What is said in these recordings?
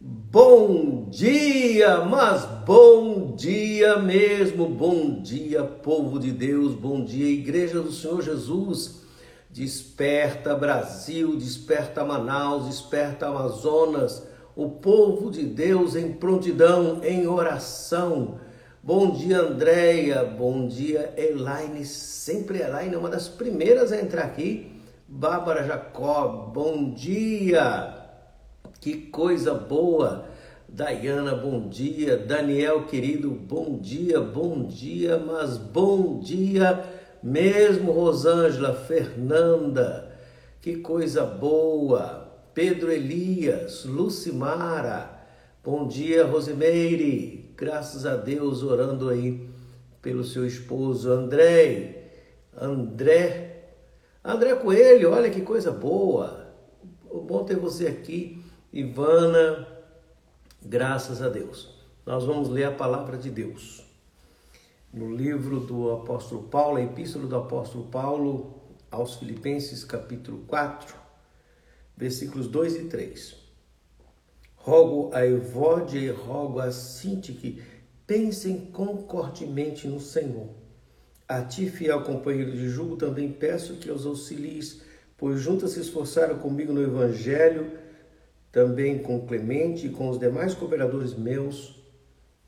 Bom dia, mas bom dia mesmo. Bom dia, povo de Deus. Bom dia, Igreja do Senhor Jesus. Desperta Brasil, desperta Manaus, desperta Amazonas. O povo de Deus em prontidão, em oração. Bom dia, Andréia. Bom dia, Elaine. Sempre Elaine é uma das primeiras a entrar aqui. Bárbara Jacob, bom dia. Que coisa boa! Dayana, bom dia. Daniel, querido, bom dia, bom dia, mas bom dia mesmo, Rosângela, Fernanda, que coisa boa. Pedro Elias, Lucimara, bom dia, Rosimeire, graças a Deus, orando aí pelo seu esposo André, André, André Coelho, olha que coisa boa. Bom ter você aqui. Ivana, graças a Deus. Nós vamos ler a palavra de Deus. No livro do apóstolo Paulo, a epístola do apóstolo Paulo aos Filipenses, capítulo 4, versículos 2 e 3. Rogo a Evódia e rogo a Sinti que pensem concordemente no Senhor. A ti, fiel companheiro de julgo, também peço que os auxilies, pois juntas se esforçaram comigo no Evangelho também com Clemente e com os demais cooperadores meus,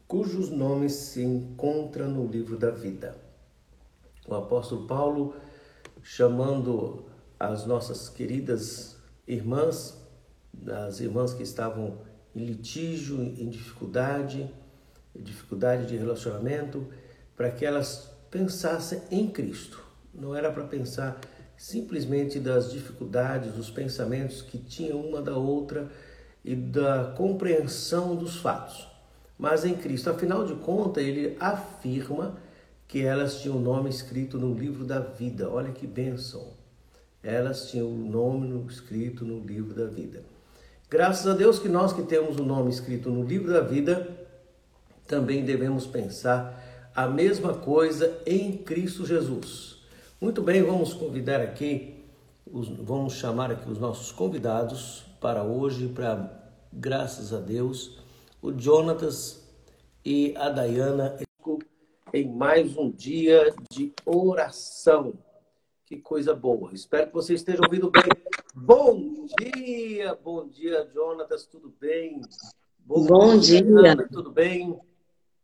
cujos nomes se encontram no livro da vida. O apóstolo Paulo, chamando as nossas queridas irmãs, as irmãs que estavam em litígio, em dificuldade, dificuldade de relacionamento, para que elas pensassem em Cristo. Não era para pensar simplesmente das dificuldades, dos pensamentos que tinha uma da outra e da compreensão dos fatos. Mas em Cristo, afinal de contas, ele afirma que elas tinham o nome escrito no livro da vida. Olha que bênção! Elas tinham o nome escrito no livro da vida. Graças a Deus que nós que temos o nome escrito no livro da vida, também devemos pensar a mesma coisa em Cristo Jesus. Muito bem, vamos convidar aqui, os, vamos chamar aqui os nossos convidados para hoje, para graças a Deus, o Jonatas e a Dayana em mais um dia de oração. Que coisa boa. Espero que vocês estejam ouvindo bem. Bom dia, bom dia, Jonatas, tudo bem? Bom, bom dia. Dayana, tudo bem?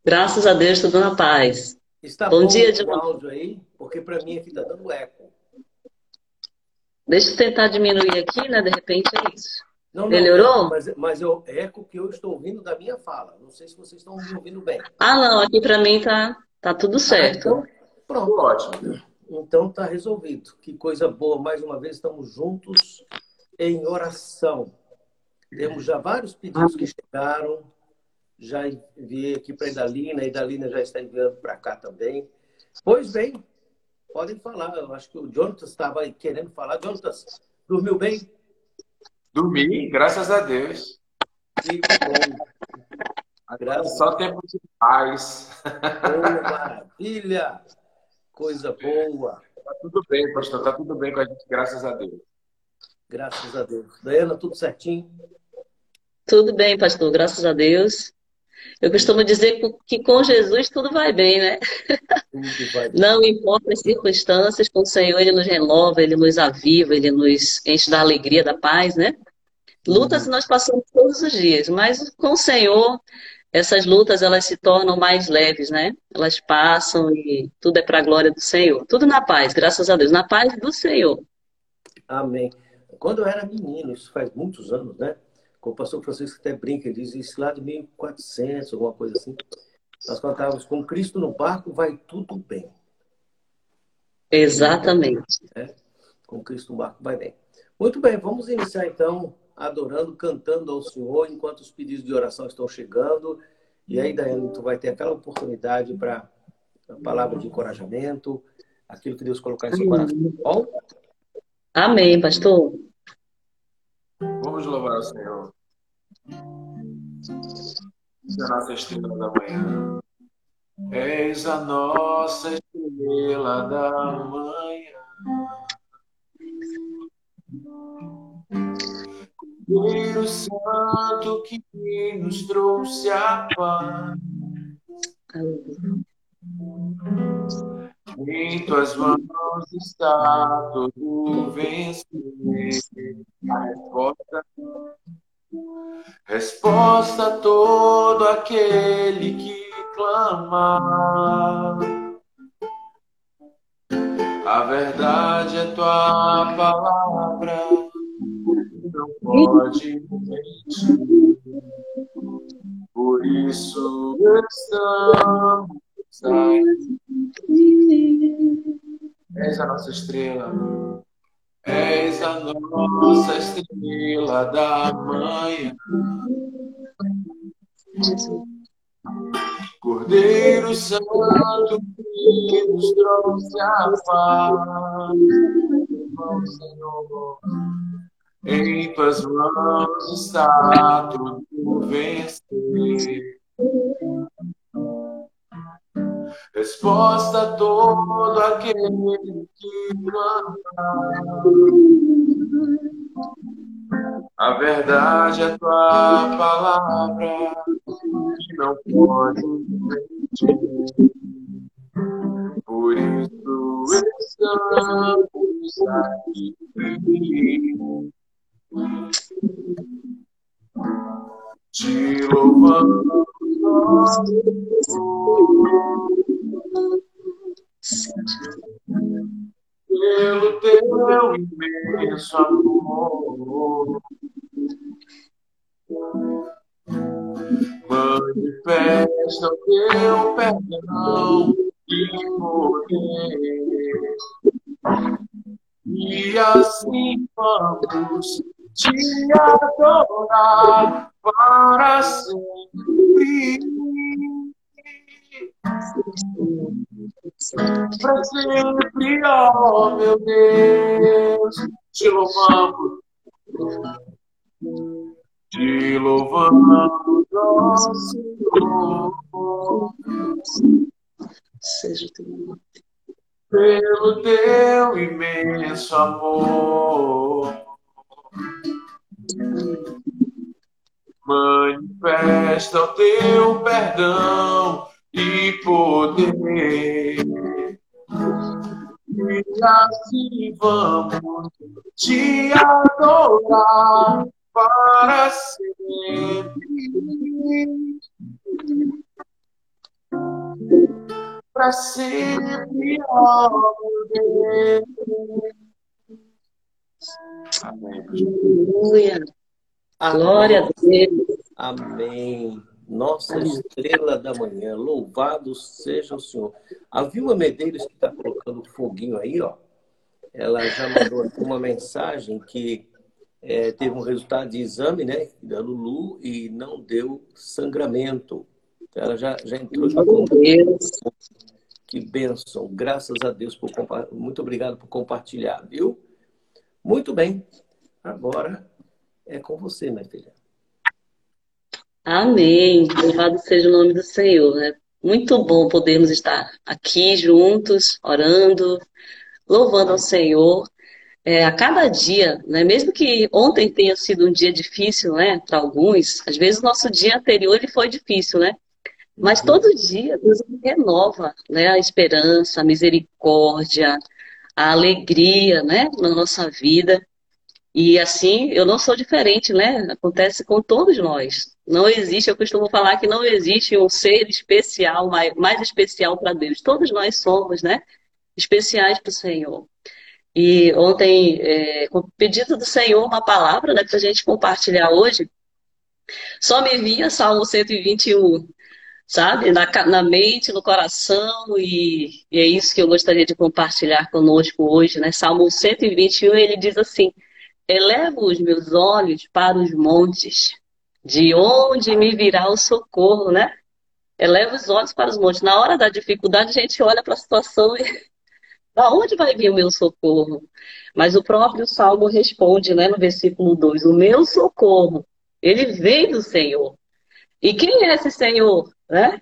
Graças a Deus, tudo na paz. Está bom, bom dia, de áudio aí? Porque para mim aqui está dando eco. Deixa eu tentar diminuir aqui, né? De repente é isso. Não, Melhorou? Não, mas, mas eu, é eco que eu estou ouvindo da minha fala. Não sei se vocês estão me ouvindo bem. Ah, não. Aqui para mim tá, tá tudo certo. Ah, então, pronto, ótimo. Então tá resolvido. Que coisa boa. Mais uma vez estamos juntos em oração. Temos já vários pedidos que chegaram já enviei aqui para a Idalina, a Idalina já está enviando para cá também. Pois bem, podem falar. Eu acho que o Jonatas estava querendo falar. Jonatas, dormiu bem? Dormi, graças a Deus. Que bom. Graças... Só tempo de paz. Oh, maravilha! Coisa boa. Tá tudo bem, pastor. Tá tudo bem com a gente, graças a Deus. Graças a Deus. Daiana, tudo certinho? Tudo bem, pastor. Graças a Deus. Eu costumo dizer que com Jesus tudo vai bem, né? Vai bem. Não importa as circunstâncias, com o Senhor Ele nos renova, Ele nos aviva, Ele nos enche da alegria, da paz, né? Lutas uhum. nós passamos todos os dias, mas com o Senhor essas lutas elas se tornam mais leves, né? Elas passam e tudo é para a glória do Senhor. Tudo na paz, graças a Deus, na paz do Senhor. Amém. Quando eu era menino, isso faz muitos anos, né? O pastor Francisco até brinca, ele diz isso lá de 1400, alguma coisa assim. Nós cantávamos, com Cristo no barco vai tudo bem. Exatamente. É, com Cristo no barco vai bem. Muito bem, vamos iniciar então adorando, cantando ao Senhor, enquanto os pedidos de oração estão chegando. E aí, Daiane, tu vai ter aquela oportunidade para a palavra de encorajamento, aquilo que Deus colocar em seu coração. Bom? Amém, pastor. Vamos louvar o Senhor. A nossa estrela da manhã. És a nossa estrela da manhã. Cordeiro Santo que nos trouxe a paz. Em tuas mãos está todo vencer. A resposta, resposta a todo aquele que clama. A verdade é tua palavra, não pode mentir. Por isso estamos És a nossa estrela, és a nossa estrela da manhã. Cordeiro Santo que nos trouxe a paz, Senhor. Em tuas mãos está tudo vencer. Resposta a todo aquele que clama. A verdade é tua palavra que não pode mentir. Por isso estamos aqui. Te louvamos, pelo teu imenso amor. Manifesta o teu perdão e poder. E assim vamos te adorar para sempre. Para sempre, ó meu Deus, te louvamos, te louvamos, ó Senhor. Seja teu nome. Pelo teu imenso amor. Manifesta o teu perdão e poder. E assim vamos te adorar para sempre. Para sempre, ó Deus. Amém. Aleluia. Glória a Deus. Amém. Nossa estrela da manhã, louvado seja o Senhor. A Vilma Medeiros que está colocando foguinho aí, ó. Ela já mandou uma mensagem que é, teve um resultado de exame, né, da Lulu e não deu sangramento. Ela já, já entrou. Deus. Que bênção. Graças a Deus por muito obrigado por compartilhar, viu? Muito bem. Agora é com você, minha filha. Amém. Louvado seja o nome do Senhor. Né? Muito bom podermos estar aqui juntos, orando, louvando ao Senhor. É, a cada dia, né? mesmo que ontem tenha sido um dia difícil né, para alguns, às vezes o nosso dia anterior ele foi difícil, né? Mas uhum. todo dia Deus renova né, a esperança, a misericórdia, a alegria né, na nossa vida. E assim, eu não sou diferente, né? Acontece com todos nós. Não existe, eu costumo falar que não existe um ser especial, mais, mais especial para Deus. Todos nós somos, né? Especiais para o Senhor. E ontem, é, com o pedido do Senhor, uma palavra né, para a gente compartilhar hoje, só me vinha Salmo 121, sabe? Na, na mente, no coração, e, e, é isso que eu gostaria de compartilhar conosco hoje, né? Salmo 121, ele diz assim: Elevo os meus olhos para os montes, de onde me virá o socorro, né? Eleva os olhos para os montes. Na hora da dificuldade, a gente olha para a situação e. Da onde vai vir o meu socorro? Mas o próprio Salmo responde, né, no versículo 2: O meu socorro, ele vem do Senhor. E quem é esse Senhor? Né?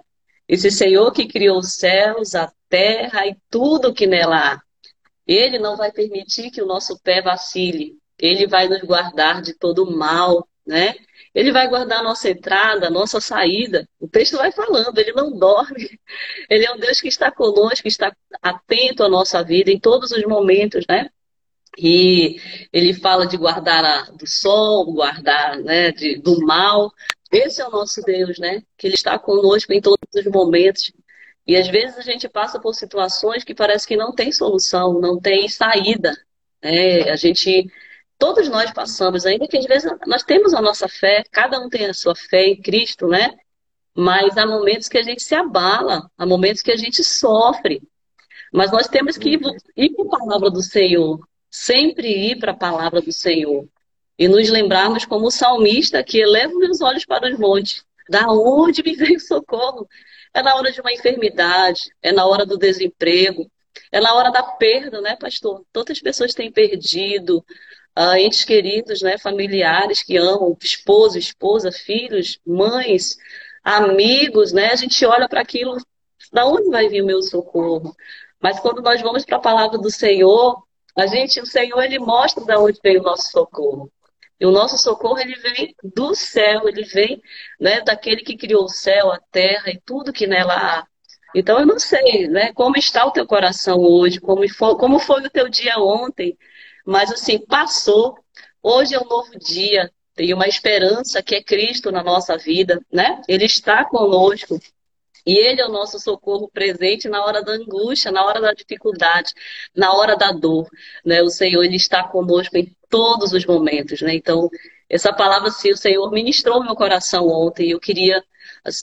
Esse Senhor que criou os céus, a terra e tudo que nela há. Ele não vai permitir que o nosso pé vacile. Ele vai nos guardar de todo mal, né? Ele vai guardar a nossa entrada, a nossa saída. O texto vai falando, ele não dorme. Ele é um Deus que está conosco, que está atento à nossa vida em todos os momentos, né? E ele fala de guardar a, do sol, guardar né, de, do mal. Esse é o nosso Deus, né? Que ele está conosco em todos os momentos. E às vezes a gente passa por situações que parece que não tem solução, não tem saída. Né? A gente todos nós passamos, ainda que às vezes nós temos a nossa fé, cada um tem a sua fé em Cristo, né? Mas há momentos que a gente se abala, há momentos que a gente sofre. Mas nós temos que ir, ir para a palavra do Senhor, sempre ir para a palavra do Senhor. E nos lembrarmos como o salmista que eleva meus olhos para os montes. Da onde me vem o socorro? É na hora de uma enfermidade, é na hora do desemprego, é na hora da perda, né, pastor? Tantas pessoas têm perdido, uh, entes queridos, né, familiares que amam, esposo, esposa, filhos, mães, amigos, né? A gente olha para aquilo, da onde vai vir o meu socorro? Mas quando nós vamos para a palavra do Senhor, a gente, o Senhor, ele mostra da onde vem o nosso socorro. E o nosso socorro, ele vem do céu, ele vem né, daquele que criou o céu, a terra e tudo que nela há. Então, eu não sei né, como está o teu coração hoje, como foi, como foi o teu dia ontem, mas assim, passou. Hoje é um novo dia. Tem uma esperança que é Cristo na nossa vida, né? Ele está conosco. E Ele é o nosso socorro presente na hora da angústia, na hora da dificuldade, na hora da dor. Né? O Senhor ele está conosco em todos os momentos. Né? Então, essa palavra, se o Senhor ministrou meu coração ontem, eu queria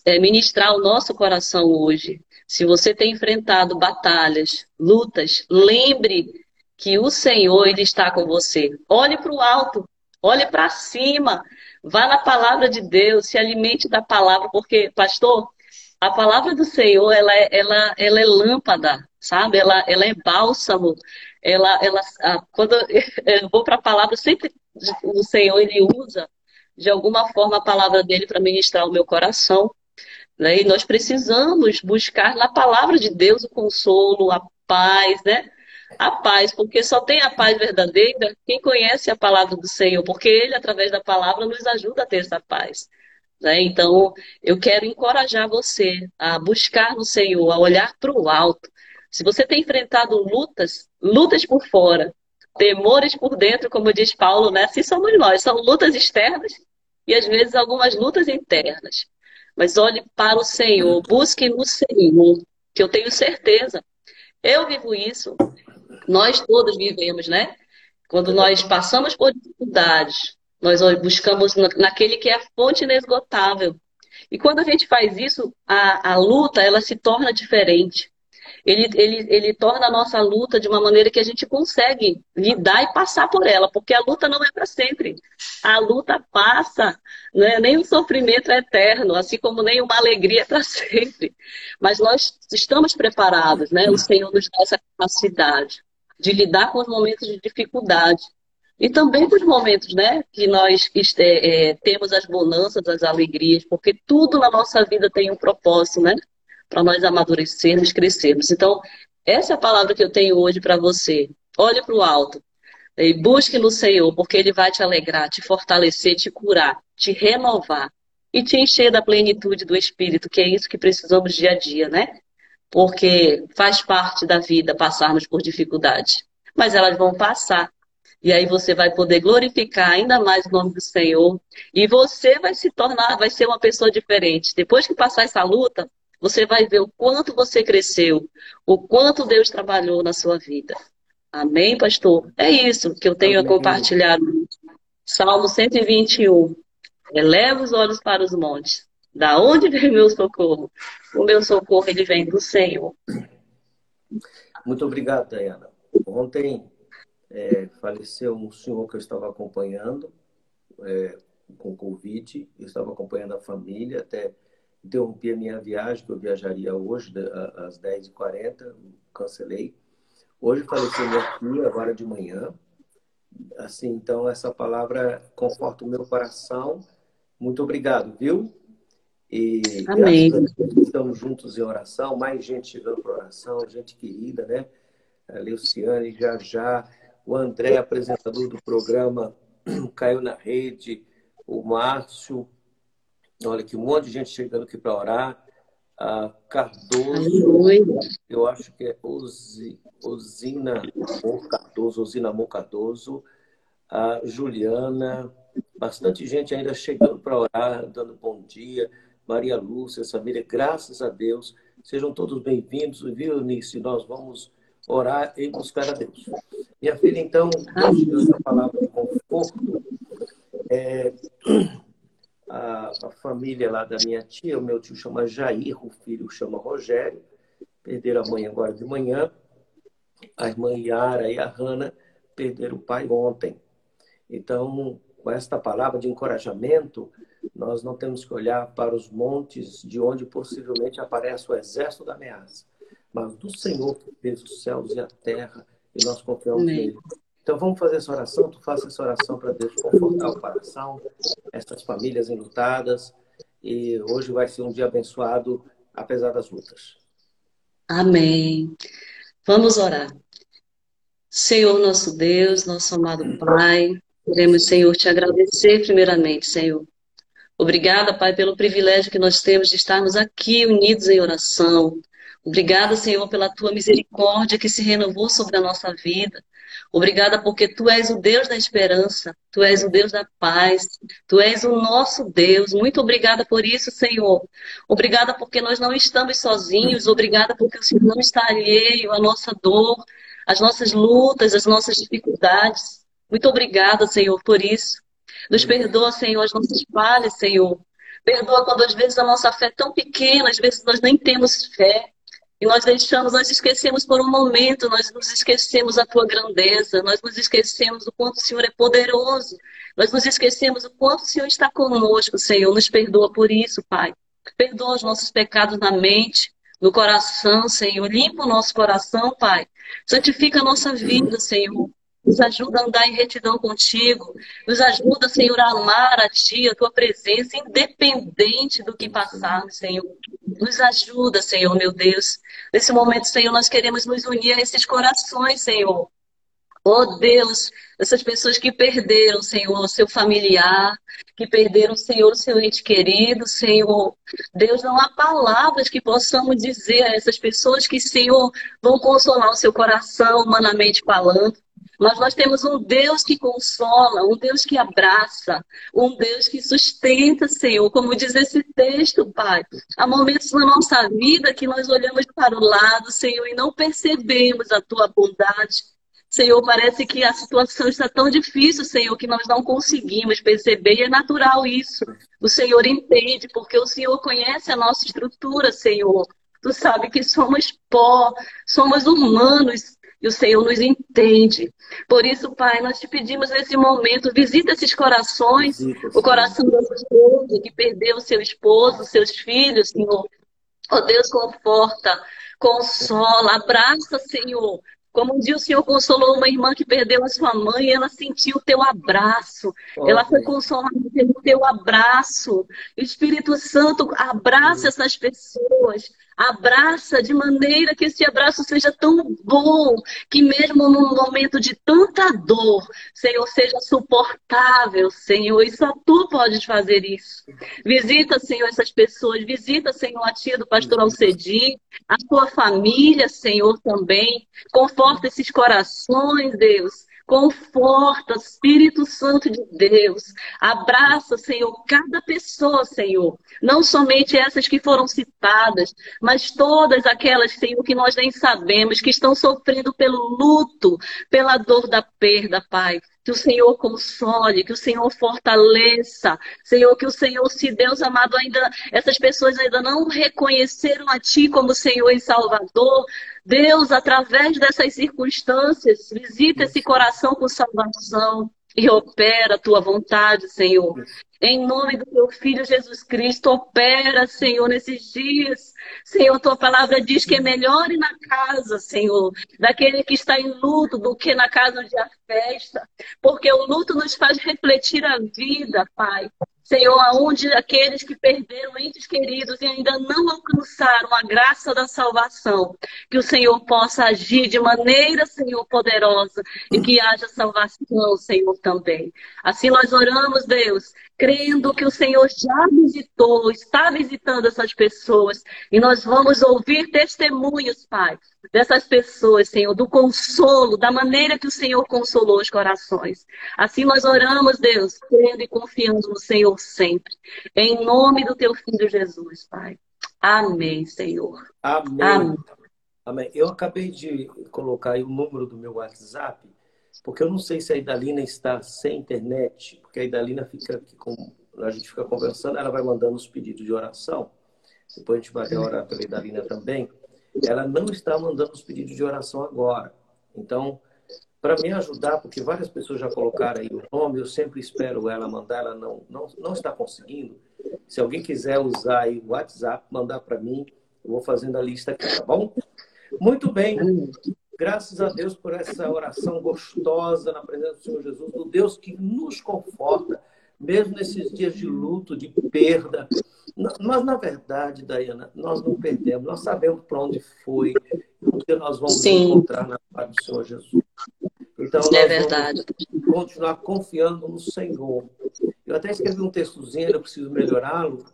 é, ministrar o nosso coração hoje. Se você tem enfrentado batalhas, lutas, lembre que o Senhor ele está com você. Olhe para o alto, olhe para cima, vá na palavra de Deus, se alimente da palavra, porque, pastor, a palavra do Senhor, ela, é, ela, ela é lâmpada, sabe? Ela, ela é bálsamo. Ela, ela, quando eu vou para a palavra, sempre o Senhor ele usa de alguma forma a palavra dele para ministrar o meu coração. Né? E nós precisamos buscar na palavra de Deus o consolo, a paz, né? A paz, porque só tem a paz verdadeira quem conhece a palavra do Senhor, porque Ele, através da palavra, nos ajuda a ter essa paz. Né? Então, eu quero encorajar você a buscar no Senhor, a olhar para o alto. Se você tem enfrentado lutas, lutas por fora, temores por dentro, como diz Paulo, né? assim somos nós. São lutas externas e às vezes algumas lutas internas. Mas olhe para o Senhor, busque no Senhor, que eu tenho certeza. Eu vivo isso, nós todos vivemos, né? Quando nós passamos por dificuldades, nós buscamos naquele que é a fonte inesgotável. E quando a gente faz isso, a, a luta ela se torna diferente. Ele, ele, ele torna a nossa luta de uma maneira que a gente consegue lidar e passar por ela, porque a luta não é para sempre. A luta passa, né? nem o sofrimento é eterno, assim como nem uma alegria é para sempre. Mas nós estamos preparados, né? o Senhor nos dá essa capacidade de lidar com os momentos de dificuldade. E também com os momentos né, que nós é, temos as bonanças, as alegrias, porque tudo na nossa vida tem um propósito, né? Para nós amadurecermos, crescermos. Então, essa é a palavra que eu tenho hoje para você. Olhe para o alto e busque no Senhor, porque Ele vai te alegrar, te fortalecer, te curar, te renovar e te encher da plenitude do Espírito, que é isso que precisamos dia a dia, né? porque faz parte da vida passarmos por dificuldades. Mas elas vão passar. E aí você vai poder glorificar ainda mais o nome do Senhor. E você vai se tornar, vai ser uma pessoa diferente. Depois que passar essa luta, você vai ver o quanto você cresceu, o quanto Deus trabalhou na sua vida. Amém, pastor? É isso que eu tenho Amém. a compartilhar. Salmo 121. Eleva os olhos para os montes. Da onde vem o meu socorro? O meu socorro ele vem do Senhor. Muito obrigado, Dayana. Ontem é, faleceu um senhor que eu estava acompanhando é, com Covid. Eu estava acompanhando a família, até interrompi a minha viagem, que eu viajaria hoje, às 10h40, cancelei. Hoje faleceu minha filha, agora de manhã. Assim, então, essa palavra conforta o meu coração. Muito obrigado, viu? E Amém. estamos juntos em oração, mais gente chegando para oração, gente querida, né? A Leuciane, já já, o André, apresentador do programa, caiu na rede, o Márcio, olha que um monte de gente chegando aqui para orar. A Cardoso, eu acho que é Ozi, Osina Mon Cardoso, Osina Mon Cardoso, a Juliana, bastante gente ainda chegando para orar, dando bom dia. Maria Lúcia, Samira, graças a Deus. Sejam todos bem-vindos, viu, Nice? Nós vamos orar e buscar a Deus. Minha filha, então, Deus essa palavra de conforto. É, a, a, família lá da minha tia, o meu tio chama Jair, o filho chama Rogério, perderam a mãe agora de manhã, a irmã Yara e a Hanna perderam o pai ontem. Então, com esta palavra de encorajamento, nós não temos que olhar para os montes de onde possivelmente aparece o exército da ameaça, mas do Senhor que fez os céus e a terra, e nós confiamos nele. Então vamos fazer essa oração, tu faça essa oração para Deus confortar o coração, essas famílias enlutadas, e hoje vai ser um dia abençoado, apesar das lutas. Amém. Vamos orar. Senhor nosso Deus, nosso amado Pai, queremos, Senhor, te agradecer primeiramente, Senhor. Obrigada, Pai, pelo privilégio que nós temos de estarmos aqui unidos em oração. Obrigada, Senhor, pela tua misericórdia que se renovou sobre a nossa vida. Obrigada porque tu és o Deus da esperança, tu és o Deus da paz, tu és o nosso Deus. Muito obrigada por isso, Senhor. Obrigada porque nós não estamos sozinhos, obrigada porque o Senhor não está alheio à nossa dor, às nossas lutas, às nossas dificuldades. Muito obrigada, Senhor, por isso. Nos perdoa, Senhor, as nossas falhas, Senhor. Perdoa quando às vezes a nossa fé é tão pequena, às vezes nós nem temos fé. E nós deixamos, nós esquecemos por um momento, nós nos esquecemos a tua grandeza, nós nos esquecemos o quanto o Senhor é poderoso, nós nos esquecemos o quanto o Senhor está conosco, Senhor. Nos perdoa por isso, Pai. Perdoa os nossos pecados na mente, no coração, Senhor. Limpa o nosso coração, Pai. Santifica a nossa vida, Senhor. Nos ajuda a andar em retidão contigo. Nos ajuda, Senhor, a amar a Ti, a Tua presença, independente do que passarmos, Senhor. Nos ajuda, Senhor, meu Deus. Nesse momento, Senhor, nós queremos nos unir a esses corações, Senhor. Oh Deus, essas pessoas que perderam, Senhor, o seu familiar, que perderam, Senhor, o seu ente querido, Senhor. Deus, não há palavras que possamos dizer a essas pessoas que, Senhor, vão consolar o seu coração, humanamente falando. Mas nós temos um Deus que consola, um Deus que abraça, um Deus que sustenta, Senhor. Como diz esse texto, Pai. Há momentos na nossa vida que nós olhamos para o lado, Senhor, e não percebemos a tua bondade. Senhor, parece que a situação está tão difícil, Senhor, que nós não conseguimos perceber, e é natural isso. O Senhor entende, porque o Senhor conhece a nossa estrutura, Senhor. Tu sabe que somos pó, somos humanos, e o Senhor nos entende. Por isso, Pai, nós te pedimos nesse momento, visita esses corações, visita, o coração dessa esposa que perdeu seu esposo, seus filhos, Senhor. Oh Deus, conforta, consola, abraça, Senhor. Como um dia o Senhor consolou uma irmã que perdeu a sua mãe, ela sentiu o teu abraço. Oh, ela foi consolada pelo teu abraço. Espírito Santo, abraça essas pessoas. Abraça de maneira que esse abraço seja tão bom, que mesmo num momento de tanta dor, Senhor, seja suportável, Senhor. E só tu podes fazer isso. Visita, Senhor, essas pessoas. Visita, Senhor, a tia do pastor Alcedi, a sua família, Senhor, também. Conforta esses corações, Deus. Conforta, Espírito Santo de Deus. Abraça, Senhor, cada pessoa, Senhor. Não somente essas que foram citadas, mas todas aquelas, Senhor, que nós nem sabemos, que estão sofrendo pelo luto, pela dor da perda, Pai. Que o Senhor console, que o Senhor fortaleça. Senhor, que o Senhor, se Deus amado, ainda essas pessoas ainda não reconheceram a Ti como Senhor e Salvador, Deus, através dessas circunstâncias, visita esse coração com salvação e opera a tua vontade, Senhor. Em nome do teu filho Jesus Cristo, opera, Senhor, nesses dias. Senhor, tua palavra diz que é melhor ir na casa, Senhor, daquele que está em luto do que na casa onde há festa. Porque o luto nos faz refletir a vida, Pai. Senhor, aonde aqueles que perderam entes queridos e ainda não alcançaram a graça da salvação, que o Senhor possa agir de maneira, Senhor, poderosa e que haja salvação, Senhor, também. Assim nós oramos, Deus, crendo que o Senhor já visitou, está visitando essas pessoas e nós vamos ouvir testemunhos, Pai, dessas pessoas, Senhor, do consolo, da maneira que o Senhor consolou os corações. Assim nós oramos, Deus, crendo e confiando no Senhor sempre. Em nome do teu filho Jesus, Pai. Amém, Senhor. Amém. Amém. Amém. Eu acabei de colocar aí o número do meu WhatsApp, porque eu não sei se a Idalina está sem internet, porque a Idalina fica aqui com. A gente fica conversando, ela vai mandando os pedidos de oração. Depois a gente vai orar pela Idalina também. Ela não está mandando os pedidos de oração agora. Então, para me ajudar, porque várias pessoas já colocaram aí o nome, eu sempre espero ela mandar, ela não, não, não está conseguindo. Se alguém quiser usar aí o WhatsApp, mandar para mim, eu vou fazendo a lista aqui, tá bom? Muito bem. Graças a Deus por essa oração gostosa na presença do Senhor Jesus, do Deus que nos conforta, mesmo nesses dias de luto, de perda. Mas, na verdade, Dayana, nós não perdemos, nós sabemos para onde foi, o que nós vamos Sim. encontrar na paz do Senhor Jesus. Então, é verdade. continuar confiando no Senhor. Eu até escrevi um textozinho, eu preciso melhorá-lo,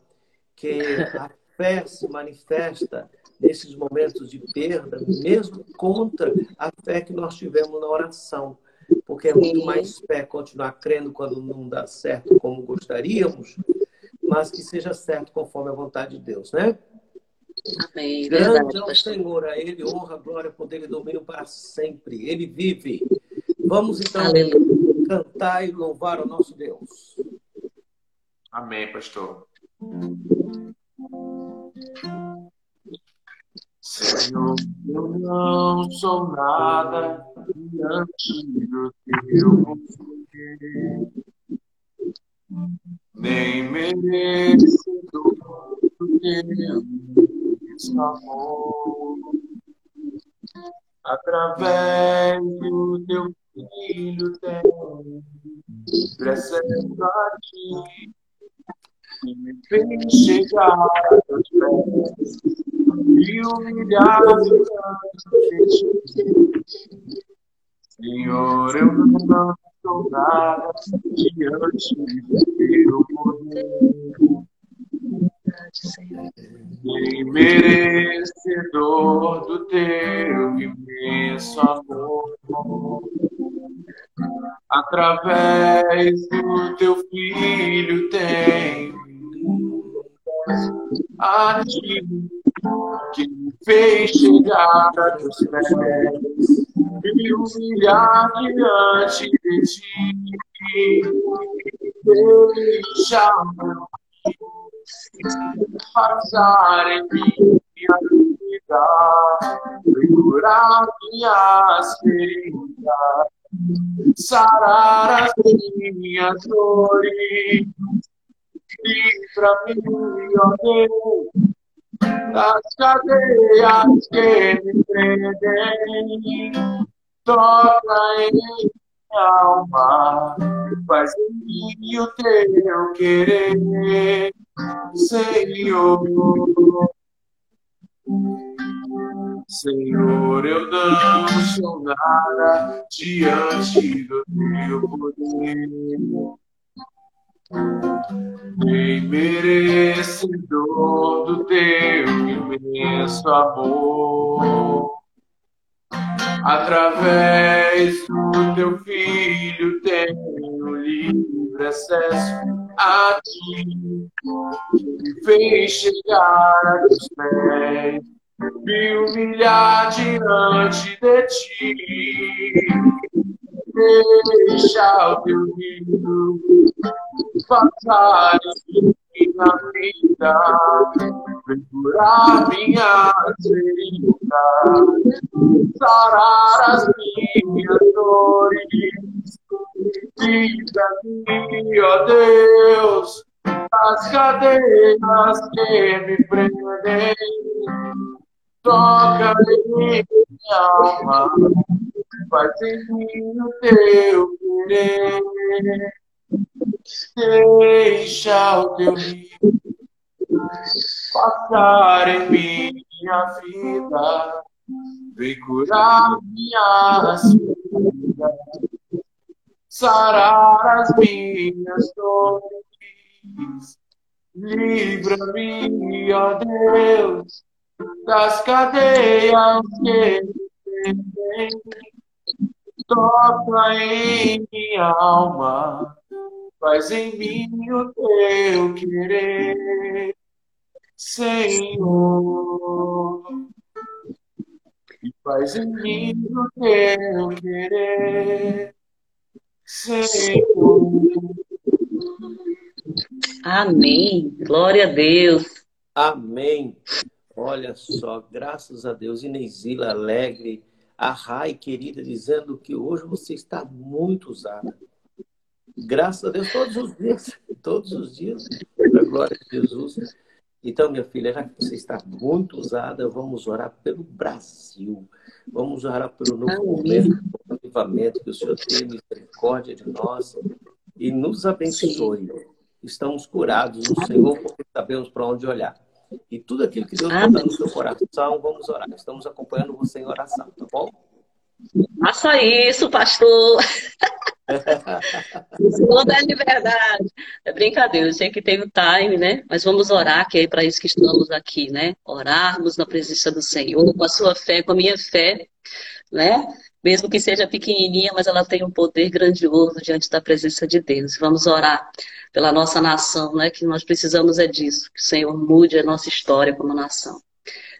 que a fé se manifesta nesses momentos de perda, mesmo contra a fé que nós tivemos na oração. Porque é muito mais fé continuar crendo quando não dá certo como gostaríamos, mas que seja certo conforme a vontade de Deus, né? Amém. Grande é o Senhor, a Ele honra, glória, poder e domínio para sempre. Ele vive. Vamos então Aleluia. cantar e louvar o nosso Deus. Amém, pastor. Senhor, eu não sou nada diante do teu poder, nem mereço do teu amor. Através do teu filho tenho presença a ti e me fez chegar a teus pés e Senhor, eu não sou nada diante do teu poder. Nem merecedor do teu imenso amor através do teu filho tem a ti que me fez chegar a teus pés e humilhar diante de ti deixa passar em minha vida segurar minhas feridas sarar as minhas dores. Livra mim, ó Deus, das cadeias que me prendem. Toca em minha alma, faz em mim o teu querer, Senhor. Senhor, eu não sou nada diante do teu poder. Nem merecedor do teu imenso amor. Através do teu filho tenho livre acesso a ti. Me fez chegar a teus pés me humilhar diante de ti. Deixa o teu riso passar em na vida, curar minhas feridas, sarar as minhas dores. Diz a mim, ó Deus, as cadeias que me prendem toca em minha alma, faz em mim o teu querer. Deixa o teu rio passar em minha vida. Vem curar minhas feridas, sarar as minhas dores. Livra-me, ó Deus, das cadeias que Toca em minha alma, faz em mim o teu querer, Senhor. E faz em mim o teu querer, Senhor. Amém. Glória a Deus. Amém. Olha só, graças a Deus. Inesila alegre, a Rai querida, dizendo que hoje você está muito usada. Graças a Deus, todos os dias, todos os dias, para a glória de Jesus. Então, minha filha, já que você está muito usada, vamos orar pelo Brasil. Vamos orar pelo novo momento, pelo avivamento, que o Senhor tenha misericórdia de nós e nos abençoe. Sim. Estamos curados no Senhor porque sabemos para onde olhar. E tudo aquilo que Deus está no seu coração, vamos orar. Estamos acompanhando você em oração, tá bom? Faça isso, pastor. Senhor da liberdade. É brincadeira, eu sei que tem o time, né? Mas vamos orar, que é para isso que estamos aqui, né? Orarmos na presença do Senhor, com a sua fé, com a minha fé, né? Mesmo que seja pequenininha, mas ela tem um poder grandioso diante da presença de Deus. Vamos orar pela nossa nação, né? Que nós precisamos é disso, que o Senhor mude a nossa história como nação.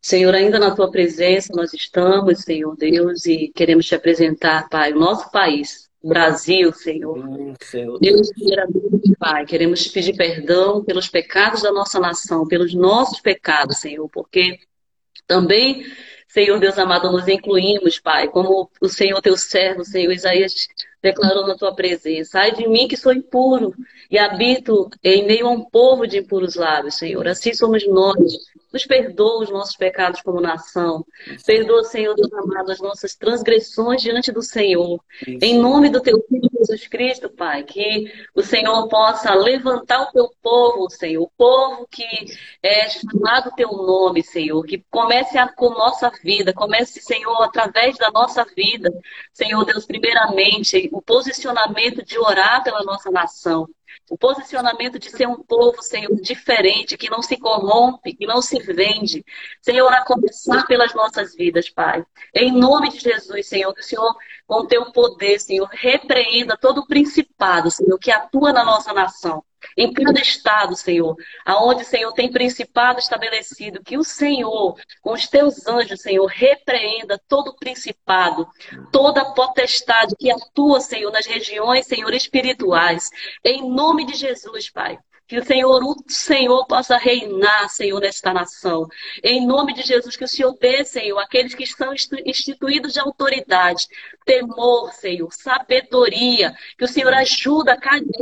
Senhor, ainda na tua presença nós estamos, Senhor Deus, e queremos te apresentar, Pai, o nosso país, o Brasil, Senhor. Senhor. Deus, primeiramente, Pai, queremos te pedir perdão pelos pecados da nossa nação, pelos nossos pecados, Senhor, porque também Senhor Deus amado, nos incluímos, Pai, como o Senhor teu servo, Senhor Isaías declarou na tua presença. Ai de mim que sou impuro e habito em meio a um povo de impuros lábios, Senhor. Assim somos nós. Nos perdoa os nossos pecados como nação. Perdoa, Senhor Deus amado, as nossas transgressões diante do Senhor. Em nome do teu Filho Jesus Cristo, Pai, que o Senhor possa levantar o teu povo, Senhor. O povo que é chamado teu nome, Senhor. Que comece a, com nossa vida. Comece, Senhor, através da nossa vida. Senhor Deus, primeiramente, o posicionamento de orar pela nossa nação. O posicionamento de ser um povo, Senhor, diferente, que não se corrompe, que não se vende. Senhor, a começar pelas nossas vidas, Pai. Em nome de Jesus, Senhor, que o Senhor, com teu poder, Senhor, repreenda todo o principado, Senhor, que atua na nossa nação em cada estado, Senhor, aonde, Senhor, tem principado estabelecido, que o Senhor, com os teus anjos, Senhor, repreenda todo principado, toda potestade que atua, Senhor, nas regiões, Senhor, espirituais, em nome de Jesus, Pai. Que o Senhor, o Senhor possa reinar, Senhor, nesta nação. Em nome de Jesus, que o Senhor dê, Senhor, aqueles que estão instituídos de autoridade, temor, Senhor, sabedoria. Que o Senhor ajuda,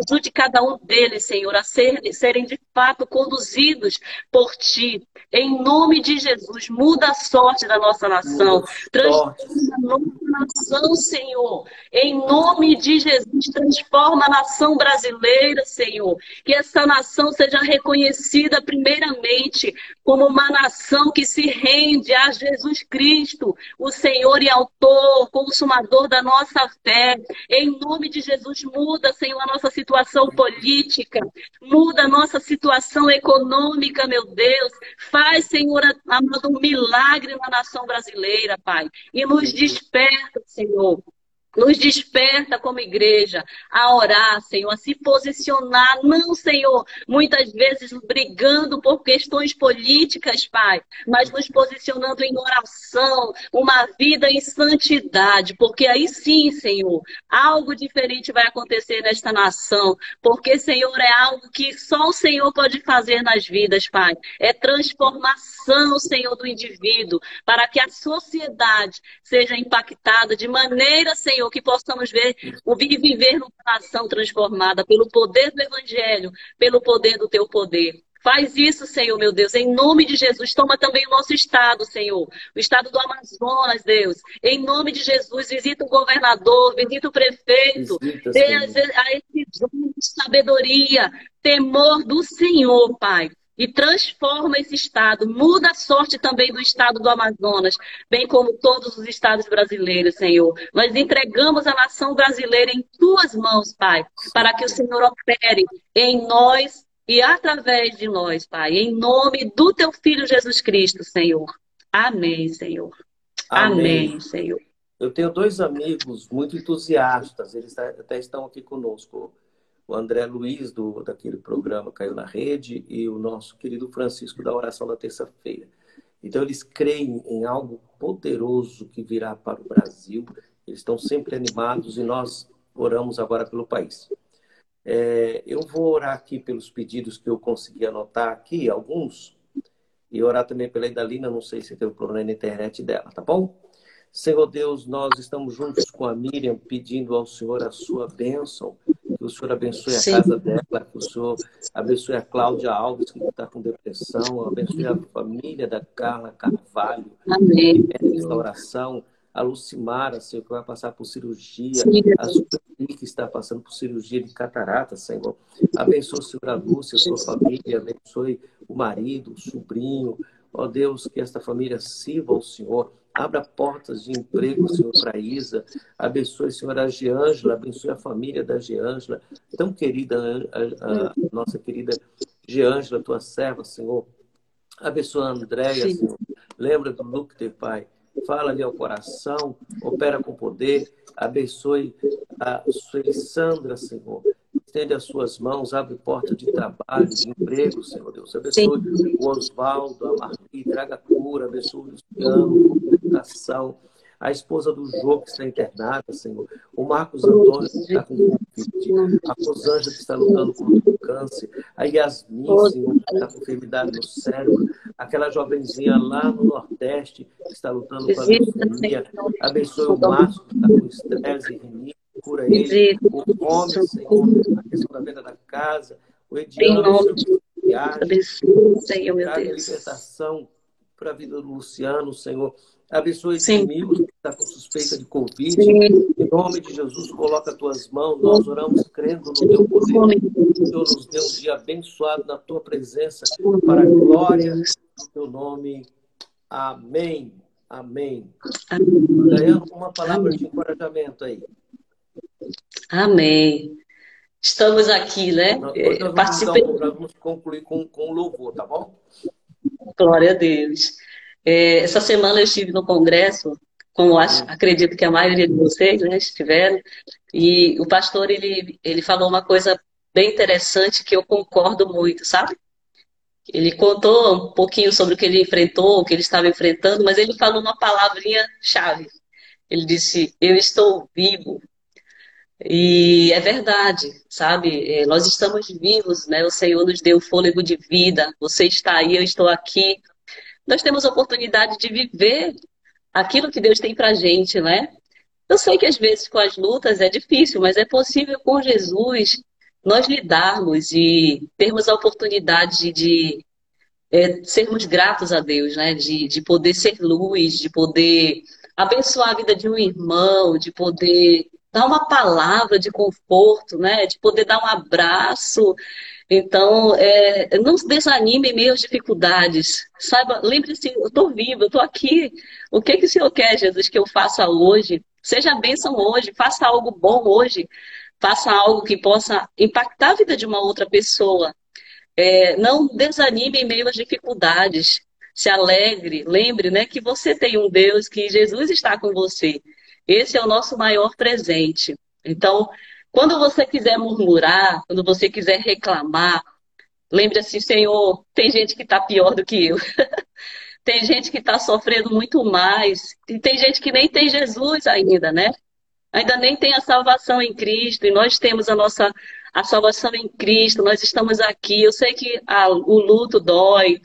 ajude cada um deles, Senhor, a ser, serem de fato conduzidos por Ti. Em nome de Jesus, muda a sorte da nossa nação. Transforma a nossa nação, Senhor. Em nome de Jesus, transforma a nação brasileira, Senhor. Que essa nação nação seja reconhecida primeiramente como uma nação que se rende a Jesus Cristo, o Senhor e autor, consumador da nossa fé. Em nome de Jesus, muda, Senhor, a nossa situação política, muda a nossa situação econômica, meu Deus. Faz, Senhor, amado, um milagre na nação brasileira, Pai. E nos desperta, Senhor nos desperta como igreja a orar, Senhor, a se posicionar, não, Senhor, muitas vezes brigando por questões políticas, Pai, mas nos posicionando em oração, uma vida em santidade, porque aí sim, Senhor, algo diferente vai acontecer nesta nação, porque, Senhor, é algo que só o Senhor pode fazer nas vidas, Pai. É transformação, Senhor, do indivíduo, para que a sociedade seja impactada de maneira, Senhor, Senhor, que possamos ver o viver numa nação transformada pelo poder do Evangelho, pelo poder do teu poder. Faz isso, Senhor, meu Deus, em nome de Jesus. Toma também o nosso estado, Senhor, o estado do Amazonas, Deus. Em nome de Jesus, visita o governador, visita o prefeito. Visita, Dê a, a esse sabedoria, temor do Senhor, Pai e transforma esse estado, muda a sorte também do estado do Amazonas, bem como todos os estados brasileiros, Senhor. Nós entregamos a nação brasileira em tuas mãos, Pai, para que o Senhor opere em nós e através de nós, Pai, em nome do teu filho Jesus Cristo, Senhor. Amém, Senhor. Amém, Amém Senhor. Eu tenho dois amigos muito entusiastas, eles até estão aqui conosco o André Luiz, do, daquele programa Caiu na Rede, e o nosso querido Francisco, da Oração da Terça-feira. Então, eles creem em algo poderoso que virá para o Brasil, eles estão sempre animados e nós oramos agora pelo país. É, eu vou orar aqui pelos pedidos que eu consegui anotar aqui, alguns, e orar também pela Idalina, não sei se um problema na internet dela, tá bom? Senhor Deus, nós estamos juntos com a Miriam pedindo ao Senhor a sua bênção o Senhor abençoe Sim. a casa dela, que o Senhor abençoe a Cláudia Alves, que está com depressão, abençoe a família da Carla Carvalho, Amém. que é restauração, a Lucimara, Senhor, que vai passar por cirurgia, Sim. a Sueli, que está passando por cirurgia de catarata, Senhor. Abençoe, Senhor, a Lúcia, a sua família, abençoe o marido, o sobrinho, ó Deus, que esta família sirva ao Senhor Abra portas de emprego, Senhor, para Isa. Abençoe, Senhor, a Geângela. Abençoe a família da Geângela. Tão querida, a, a nossa querida Geângela, tua serva, Senhor. Abençoe a Andréia, Senhor. Lembra do Lucter, Pai. Fala-lhe ao coração. Opera com poder. Abençoe a Sueli Sandra, Senhor estende as suas mãos, abre porta de trabalho, de emprego, Senhor Deus. Abençoe Sim. o Oswaldo, a Marli, traga cura, abençoe o Luciano, educação, a esposa do Jô, que está internada, Senhor. O Marcos Antônio, que está com Covid. A Rosângela, que está lutando contra o câncer. A Yasmin, Senhor, que está com enfermidade no cérebro. Aquela jovenzinha lá no Nordeste, que está lutando com a leucemia. Abençoe o Márcio, que está com estresse e rinite cura ele, o homem, Senhor, a questão da venda da casa, o Ediano, Senhor, Senhor, meu Deus. libertação para a vida do Luciano, Senhor. Abençoe esse amigo que está com suspeita de Covid. Sim. Em nome de Jesus, coloca as tuas mãos. Nós oramos crendo no teu poder. Senhor, nos dê um dia abençoado na tua presença, para a glória do teu nome. Amém. Amém. Amém. uma palavra de encorajamento aí. Amém. Estamos aqui, né? Nós vamos, então, vamos concluir com, com louvor, tá bom? Glória a Deus. É, essa semana eu estive no congresso, como acho, acredito que a maioria de vocês né, estiveram, e o pastor ele, ele falou uma coisa bem interessante que eu concordo muito, sabe? Ele contou um pouquinho sobre o que ele enfrentou, o que ele estava enfrentando, mas ele falou uma palavrinha chave. Ele disse: Eu estou vivo e é verdade, sabe? É, nós estamos vivos, né? O Senhor nos deu fôlego de vida. Você está aí, eu estou aqui. Nós temos a oportunidade de viver aquilo que Deus tem pra gente, né? Eu sei que às vezes com as lutas é difícil, mas é possível com Jesus nós lidarmos e termos a oportunidade de é, sermos gratos a Deus, né? De, de poder ser luz, de poder abençoar a vida de um irmão, de poder dar uma palavra de conforto, né? De poder dar um abraço. Então, é, não se desanime em meio às dificuldades. Saiba, lembre-se, eu estou vivo, eu estou aqui. O que, que o Senhor quer, Jesus, que eu faça hoje? Seja bênção hoje, faça algo bom hoje. Faça algo que possa impactar a vida de uma outra pessoa. É, não desanime em meio às dificuldades. Se alegre, lembre né, que você tem um Deus, que Jesus está com você. Esse é o nosso maior presente. Então, quando você quiser murmurar, quando você quiser reclamar, lembre assim, Senhor, tem gente que está pior do que eu. tem gente que está sofrendo muito mais. E tem gente que nem tem Jesus ainda, né? Ainda nem tem a salvação em Cristo. E nós temos a nossa a salvação em Cristo. Nós estamos aqui. Eu sei que a, o luto dói,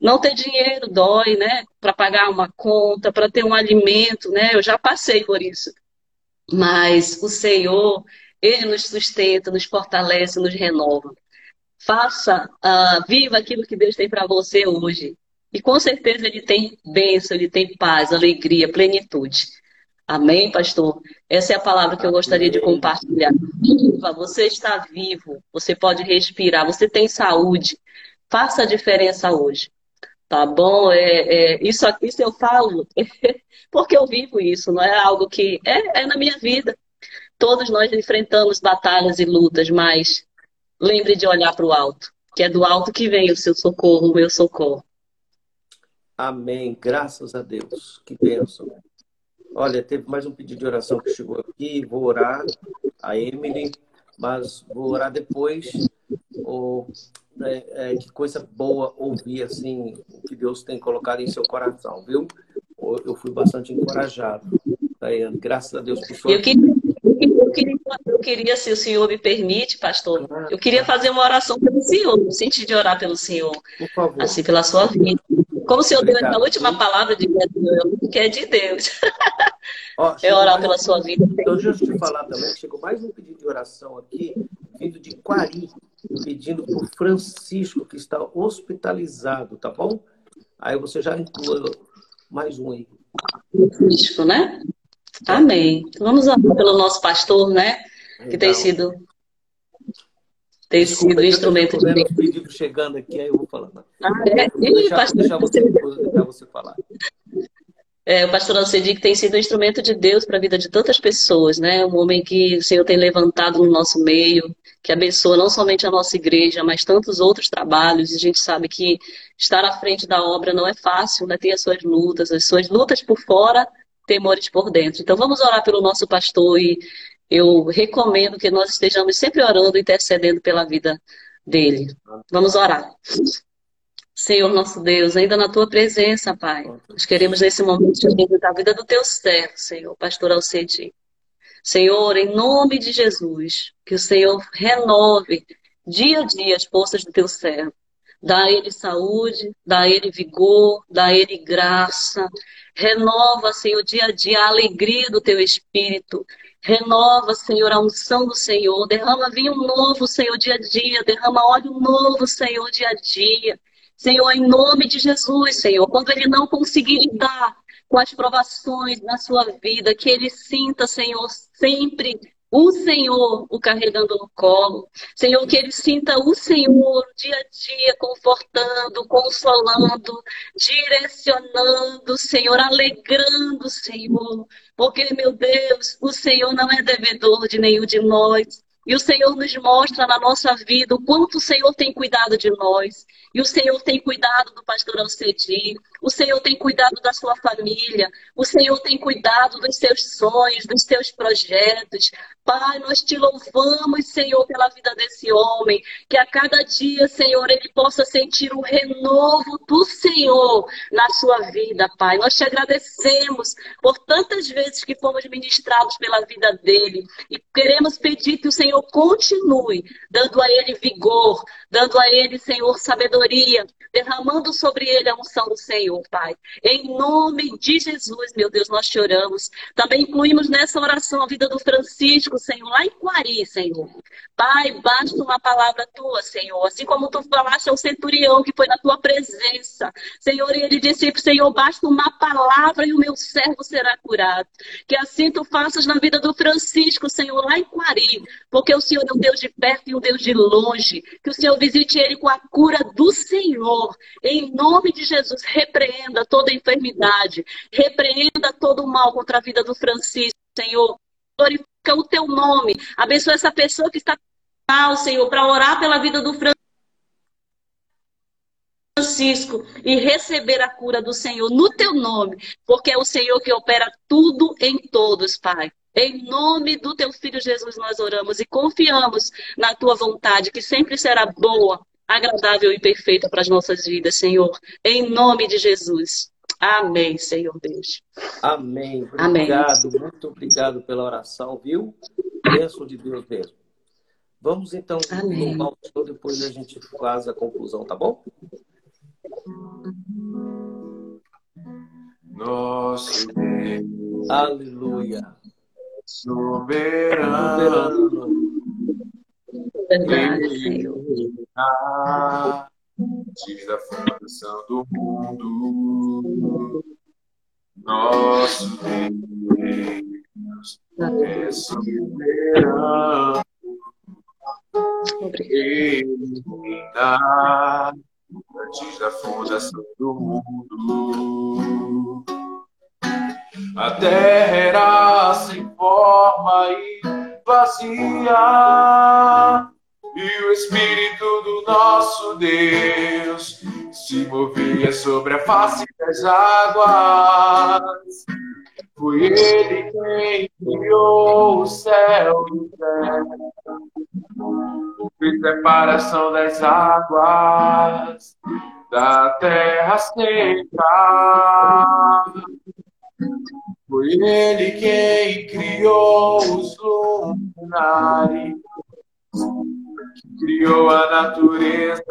não ter dinheiro dói, né? Para pagar uma conta, para ter um alimento, né? Eu já passei por isso. Mas o Senhor, Ele nos sustenta, nos fortalece, nos renova. Faça, uh, viva aquilo que Deus tem para você hoje. E com certeza ele tem bênção, ele tem paz, alegria, plenitude. Amém, pastor? Essa é a palavra que eu gostaria de compartilhar. Viva, você está vivo, você pode respirar, você tem saúde. Faça a diferença hoje. Tá bom? É, é, isso se eu falo, porque eu vivo isso, não é algo que. É, é na minha vida. Todos nós enfrentamos batalhas e lutas, mas lembre de olhar para o alto, que é do alto que vem o seu socorro, o meu socorro. Amém. Graças a Deus. Que bênção. Olha, teve mais um pedido de oração que chegou aqui. Vou orar a Emily, mas vou orar depois. Oh, é, é, que coisa boa ouvir assim o que Deus tem colocado em seu coração, viu? Eu fui bastante encorajado. Daiane, graças a Deus por sua. Eu queria, eu queria, eu queria, se o senhor me permite, pastor, eu queria fazer uma oração pelo senhor, no sentido de orar pelo senhor, por favor. assim, pela sua vida. Como o Senhor Obrigado. deu a última palavra de Deus, que é de Deus. Ó, é orar pela sua vida. Então, deixa eu te falar também, chegou mais um pedido de oração aqui, vindo de Quari, pedindo para o Francisco, que está hospitalizado, tá bom? Aí você já inclui mais um aí. Francisco, né? Amém. Então, vamos orar pelo nosso pastor, né? Que tem sido tem sido instrumento de Deus. pedido chegando aqui, aí eu vou falando. Ah, é? Vou deixar, pastor... deixar, você, deixar você falar. É, o pastor Alcedi que tem sido um instrumento de Deus para a vida de tantas pessoas, né? Um homem que o Senhor tem levantado no nosso meio, que abençoa não somente a nossa igreja, mas tantos outros trabalhos. E a gente sabe que estar à frente da obra não é fácil, né? Tem as suas lutas, as suas lutas por fora, temores por dentro. Então vamos orar pelo nosso pastor e eu recomendo que nós estejamos sempre orando e intercedendo pela vida dele. Vamos orar. Senhor nosso Deus, ainda na tua presença, Pai. Nós queremos nesse momento da vida do teu servo, Senhor, pastor Alcedi. Senhor, em nome de Jesus, que o Senhor renove dia a dia as forças do teu servo. Dá a ele saúde, dá a ele vigor, dá a ele graça. Renova, Senhor, dia a dia a alegria do teu espírito. Renova, Senhor, a unção do Senhor. Derrama vinho novo, Senhor, dia a dia. Derrama óleo novo, Senhor, dia a dia. Senhor, em nome de Jesus, Senhor, quando ele não conseguir lidar com as provações na sua vida, que ele sinta, Senhor, sempre o Senhor o carregando no colo. Senhor, que ele sinta o Senhor dia a dia confortando, consolando, direcionando, Senhor, alegrando, Senhor. Porque, meu Deus, o Senhor não é devedor de nenhum de nós. E o Senhor nos mostra na nossa vida o quanto o Senhor tem cuidado de nós. E o Senhor tem cuidado do pastor Alcedi. O Senhor tem cuidado da sua família. O Senhor tem cuidado dos seus sonhos, dos seus projetos. Pai, nós te louvamos, Senhor, pela vida desse homem. Que a cada dia, Senhor, ele possa sentir o renovo do Senhor na sua vida, Pai. Nós te agradecemos por tantas vezes que fomos ministrados pela vida dele. E queremos pedir que o Senhor continue dando a ele vigor, dando a ele, Senhor, sabedoria, derramando sobre ele a unção do Senhor, Pai. Em nome de Jesus, meu Deus, nós te oramos. Também incluímos nessa oração a vida do Francisco, Senhor, lá em Quari, Senhor. Pai, basta uma palavra tua, Senhor. Assim como tu falaste ao centurião que foi na tua presença. Senhor, e ele disse, Senhor, basta uma palavra e o meu servo será curado. Que assim tu faças na vida do Francisco, Senhor, lá em Quari. Porque o Senhor é um Deus de perto e um Deus de longe. Que o Senhor visite ele com a cura do Senhor. Em nome de Jesus, repreenda toda enfermidade. Repreenda todo o mal contra a vida do Francisco, Senhor. Glorifica o teu nome. Abençoa essa pessoa que está mal, Senhor, para orar pela vida do Francisco e receber a cura do Senhor no teu nome, porque é o Senhor que opera tudo em todos, Pai. Em nome do teu filho Jesus nós oramos e confiamos na tua vontade, que sempre será boa, agradável e perfeita para as nossas vidas, Senhor. Em nome de Jesus. Amém, Senhor Deus. Amém. Obrigado, Amém. muito obrigado pela oração, viu? Bênção de Deus mesmo. Vamos então louvar o Senhor, depois a gente faz a conclusão, tá bom? Nosso Deus. Aleluia. Soberano. Verdade, Senhor. antes da fundação do mundo. Nosso Deus é soberano. Ele reina antes da fundação do mundo. A terra era sem forma e vazia, e o Espírito do nosso Deus se movia sobre a face das águas. Foi Ele quem criou o céu e o terra, fez separação das águas da terra seca. Foi ele quem criou os lunares, criou a natureza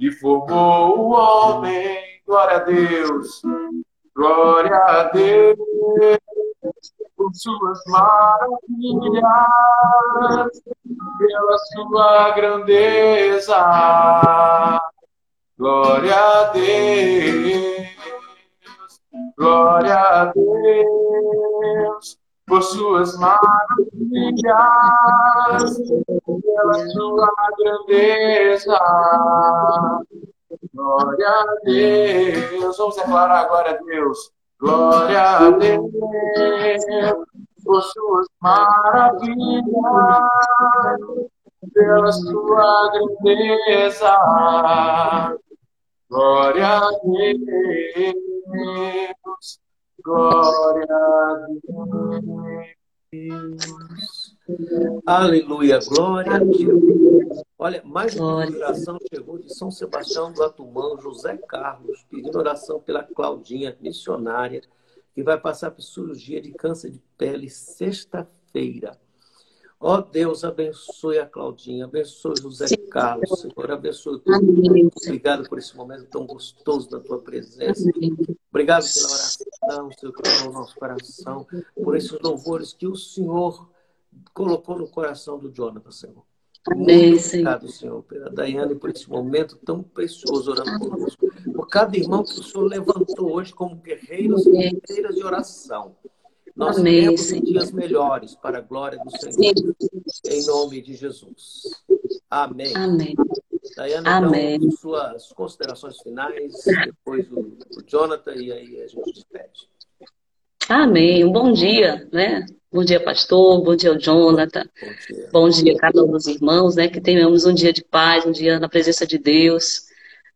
e formou o homem. Glória a Deus, glória a Deus por suas maravilhas, pela sua grandeza. Glória a Deus. Glória a Deus por suas maravilhas, pela sua grandeza. Glória a Deus. Vamos declarar agora a Deus. Glória a Deus por suas maravilhas, pela sua grandeza. Glória a Deus, glória a Deus. Aleluia, glória a Deus. Olha, mais uma oração chegou de São Sebastião do Atumão, José Carlos, pedindo oração pela Claudinha, missionária, que vai passar por cirurgia de câncer de pele sexta-feira. Ó oh, Deus, abençoe a Claudinha, abençoe José Sim. Carlos, Senhor, abençoe tudo. Obrigado por esse momento tão gostoso da tua presença. Obrigado pela oração, Senhor, que falou no nosso coração, por esses louvores que o Senhor colocou no coração do Jonathan, Senhor. Amém, Muito obrigado, Senhor, pela Daiane, por esse momento tão precioso orando conosco. Por cada irmão que o Senhor levantou hoje como guerreiros e guerreiras de oração. Nós Amém, temos Senhor. dias melhores para a glória do Senhor. Sim. Em nome de Jesus. Amém. Amém. Dayana, Amém. então, suas considerações finais, depois o, o Jonathan, e aí a gente despede. Amém. Um bom dia, né? Bom dia, pastor. Bom dia, Jonathan. Bom dia. Bom dia a cada um dos irmãos, né? Que tenhamos um dia de paz, um dia na presença de Deus,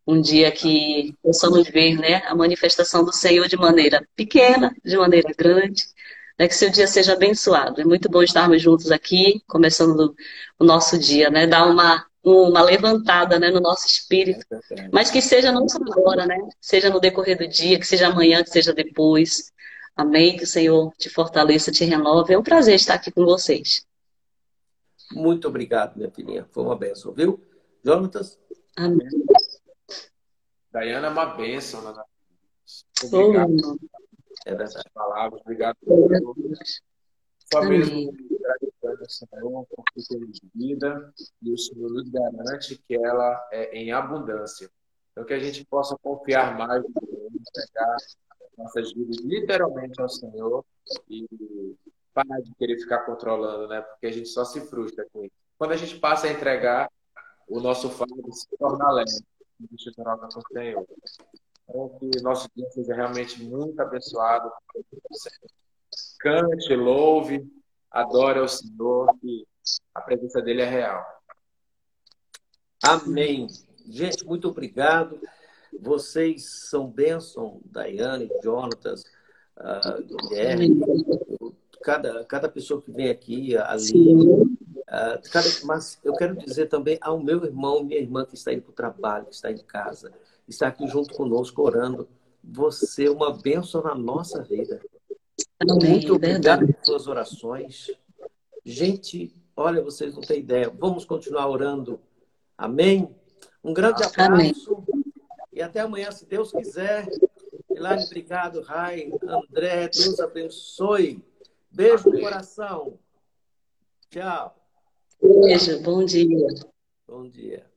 um dia que possamos ver, né, a manifestação do Senhor de maneira pequena, de maneira grande, né, que seu dia seja abençoado. É muito bom estarmos juntos aqui, começando o nosso dia, né? Dar uma, uma levantada né, no nosso espírito. É Mas que seja não só agora, né? Seja no decorrer do dia, que seja amanhã, que seja depois. Amém. Que o Senhor te fortaleça, te renove. É um prazer estar aqui com vocês. Muito obrigado, minha filhinha. Foi uma benção, viu? Jonatas? Amém. Daiana é uma bênção, né? Obrigado. Oh. É verdade. palavras. Obrigado por Só mesmo por tudo de vida e o Senhor nos garante que ela é em abundância. Então, que a gente possa confiar mais no Senhor, entregar nossas vidas literalmente ao Senhor e parar de querer ficar controlando, né? Porque a gente só se frustra com isso. Quando a gente passa a entregar, o nosso fardo se torna leve. A gente troca com o Senhor. Então, que nosso dia seja realmente muito abençoado. Cante, louve, adore ao Senhor, que a presença dele é real. Amém. Gente, muito obrigado. Vocês são bênção, Daiane, Jonatas, uh, Guilherme, cada, cada pessoa que vem aqui, ali. Uh, mas eu quero dizer também ao meu irmão, minha irmã que está indo para o trabalho, que está em casa está aqui junto conosco orando. Você é uma bênção na nossa vida. Amém, Muito obrigado por suas orações. Gente, olha, vocês não têm ideia. Vamos continuar orando. Amém? Um grande abraço. Amém. E até amanhã, se Deus quiser. Elaine, obrigado. Rai, André, Deus abençoe. Beijo no coração. Tchau. Beijo, bom dia. Bom dia.